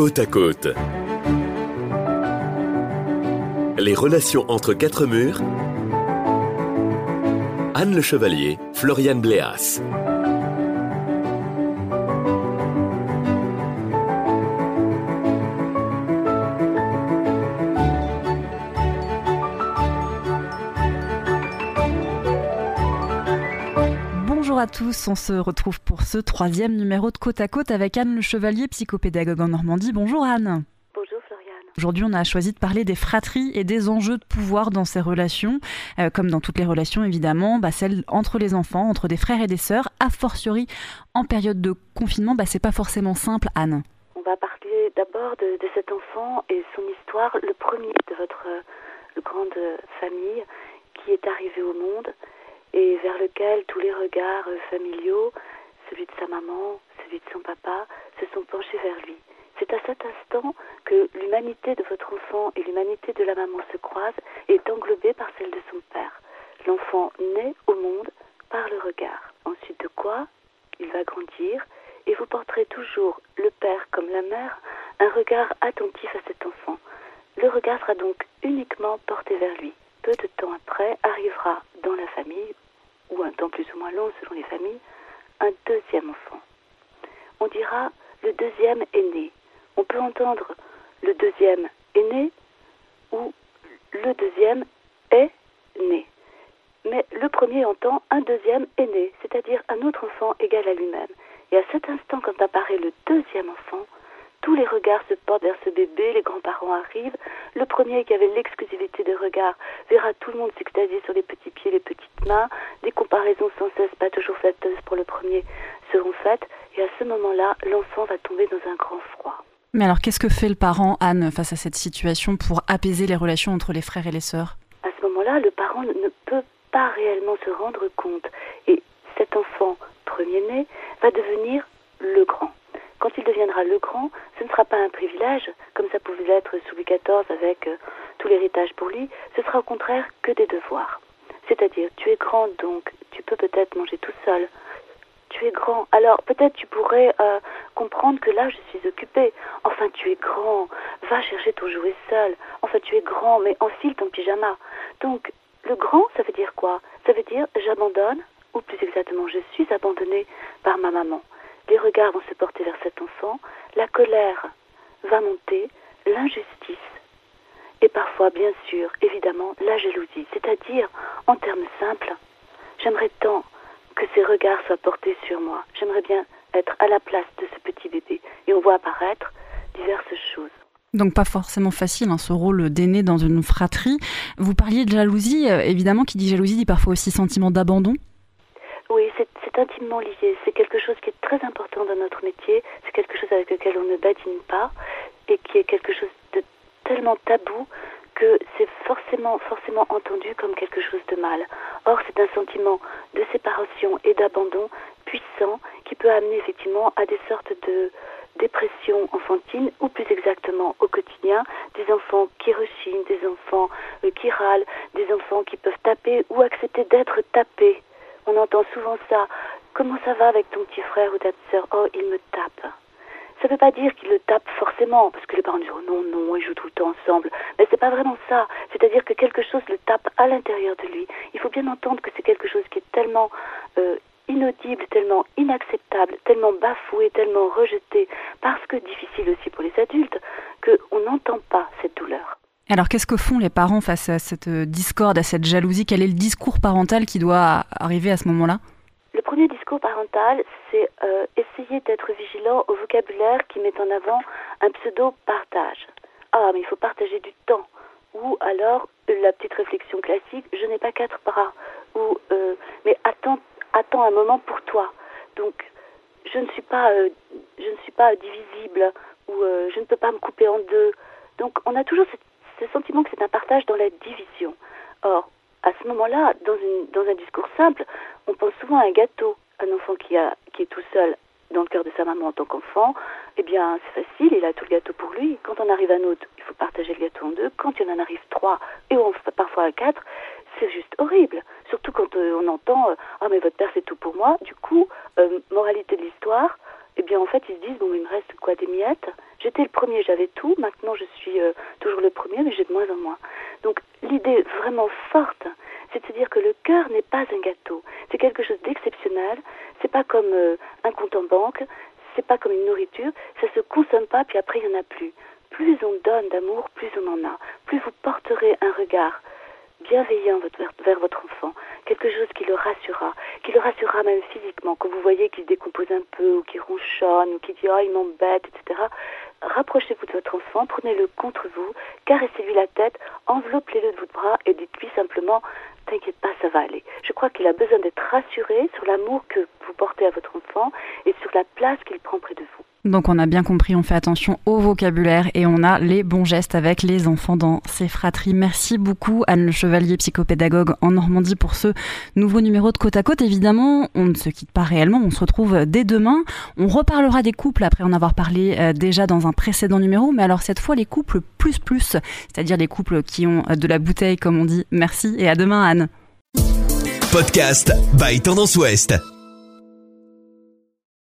Côte à côte. Les relations entre quatre murs. Anne Le Chevalier, Floriane Bléas. À tous, on se retrouve pour ce troisième numéro de Côte à Côte avec Anne Le Chevalier, psychopédagogue en Normandie. Bonjour Anne. Bonjour Floriane. Aujourd'hui, on a choisi de parler des fratries et des enjeux de pouvoir dans ces relations, Euh, comme dans toutes les relations évidemment, bah, celles entre les enfants, entre des frères et des sœurs, a fortiori en période de confinement, bah, c'est pas forcément simple, Anne. On va parler d'abord de, de cet enfant et son histoire, le premier de votre euh, grande famille qui est arrivé au monde et vers lequel tous les regards euh, familiaux, celui de sa maman, celui de son papa, se sont penchés vers lui. C'est à cet instant que l'humanité de votre enfant et l'humanité de la maman se croisent et est englobée par celle de son père. L'enfant naît au monde par le regard. Ensuite de quoi il va grandir et vous porterez toujours, le père comme la mère, un regard attentif à cet enfant. Le regard sera donc uniquement porté vers lui. Peu de temps après arrivera dans la famille, ou un temps plus ou moins long selon les familles, un deuxième enfant. On dira le deuxième est né. On peut entendre le deuxième est né ou le deuxième est né. Mais le premier entend un deuxième est né, c'est-à-dire un autre enfant égal à lui-même. Et à cet instant, quand apparaît le deuxième enfant, tous les regards se portent vers ce bébé, les grands-parents arrivent. Le premier qui avait l'exclusivité de regard verra tout le monde s'extasier sur les petits pieds, les petites mains. Des comparaisons sans cesse, pas toujours flatteuses pour le premier, seront faites. Et à ce moment-là, l'enfant va tomber dans un grand froid. Mais alors, qu'est-ce que fait le parent, Anne, face à cette situation pour apaiser les relations entre les frères et les sœurs? À ce moment-là, le parent ne peut pas réellement se rendre compte. Et cet enfant premier-né va devenir le grand. Le grand, ce ne sera pas un privilège, comme ça pouvait l'être sous Louis XIV avec euh, tout l'héritage pour lui, ce sera au contraire que des devoirs. C'est-à-dire, tu es grand donc, tu peux peut-être manger tout seul. Tu es grand, alors peut-être tu pourrais euh, comprendre que là je suis occupée. Enfin, tu es grand, va chercher ton jouet seul. Enfin, tu es grand, mais enfile ton pyjama. Donc, le grand, ça veut dire quoi? Ça veut dire j'abandonne, ou plus exactement, je suis abandonnée par ma maman. Les regards vont se porter vers cet enfant, la colère va monter, l'injustice, et parfois, bien sûr, évidemment, la jalousie. C'est-à-dire, en termes simples, j'aimerais tant que ces regards soient portés sur moi. J'aimerais bien être à la place de ce petit bébé. Et on voit apparaître diverses choses. Donc pas forcément facile, hein, ce rôle d'aîné dans une fratrie. Vous parliez de jalousie, euh, évidemment, qui dit jalousie dit parfois aussi sentiment d'abandon. Oui, c'est c'est intimement lié. C'est quelque chose qui est très important dans notre métier. C'est quelque chose avec lequel on ne badine pas et qui est quelque chose de tellement tabou que c'est forcément, forcément entendu comme quelque chose de mal. Or, c'est un sentiment de séparation et d'abandon puissant qui peut amener effectivement à des sortes de dépression enfantine ou plus exactement au quotidien des enfants qui rechignent, des enfants euh, qui râlent, des enfants qui peuvent taper ou accepter d'être tapés. On entend souvent ça. Comment ça va avec ton petit frère ou ta sœur? Oh, il me tape. Ça ne veut pas dire qu'il le tape forcément, parce que les parents disent non, non, ils jouent tout le temps ensemble. Mais c'est pas vraiment ça. C'est-à-dire que quelque chose le tape à l'intérieur de lui. Il faut bien entendre que c'est quelque chose qui est tellement euh, inaudible, tellement inacceptable, tellement bafoué, tellement rejeté, parce que difficile aussi pour les adultes, qu'on n'entend pas cette douleur. Alors qu'est-ce que font les parents face à cette euh, discorde, à cette jalousie? Quel est le discours parental qui doit arriver à ce moment-là? Premier discours parental, c'est euh, essayer d'être vigilant au vocabulaire qui met en avant un pseudo-partage. Ah, mais il faut partager du temps. Ou alors la petite réflexion classique, je n'ai pas quatre bras. Ou euh, mais attends, attends un moment pour toi. Donc je ne suis pas, euh, je ne suis pas divisible ou je ne peux pas me couper en deux. Donc on a toujours cette, ce sentiment que c'est un partage dans la division. Or, à ce moment-là, dans, dans un discours simple, on pense souvent à un gâteau. Un enfant qui, a, qui est tout seul dans le cœur de sa maman en tant qu'enfant, eh bien, c'est facile, il a tout le gâteau pour lui. Quand on arrive à un autre, il faut partager le gâteau en deux. Quand il en arrive trois, et on, parfois à quatre, c'est juste horrible. Surtout quand euh, on entend euh, Ah, mais votre père, c'est tout pour moi. Du coup, euh, moralité de l'histoire, eh bien en fait ils se disent bon il me reste quoi des miettes? J'étais le premier, j'avais tout. Maintenant je suis euh, toujours le premier, mais j'ai de moins en moins. Donc l'idée vraiment forte, c'est de se dire que le cœur n'est pas un gâteau. C'est quelque chose d'exceptionnel. C'est pas comme euh, un compte en banque. C'est pas comme une nourriture. Ça se consomme pas puis après il y en a plus. Plus on donne d'amour, plus on en a. Plus vous porterez un regard bienveillant vers votre enfant, quelque chose qui le rassurera, qui le rassurera même physiquement. Quand vous voyez qu'il se décompose un peu, ou qu'il ronchonne, ou qu'il dit oh il m'embête, etc. Rapprochez-vous de votre enfant, prenez-le contre vous, caressez-lui la tête, enveloppez-le de votre bras et dites-lui simplement T'inquiète pas, ça va aller. Je crois qu'il a besoin d'être rassuré sur l'amour que vous portez à votre enfant et sur la place qu'il prend près de vous. Donc on a bien compris, on fait attention au vocabulaire et on a les bons gestes avec les enfants dans ces fratries. Merci beaucoup Anne Le Chevalier, psychopédagogue en Normandie pour ce nouveau numéro de Côte à Côte. Évidemment, on ne se quitte pas réellement, on se retrouve dès demain. On reparlera des couples après en avoir parlé euh, déjà dans un précédent numéro, mais alors cette fois les couples plus plus, c'est-à-dire les couples qui ont de la bouteille comme on dit. Merci et à demain Anne. Podcast by Tendance Ouest.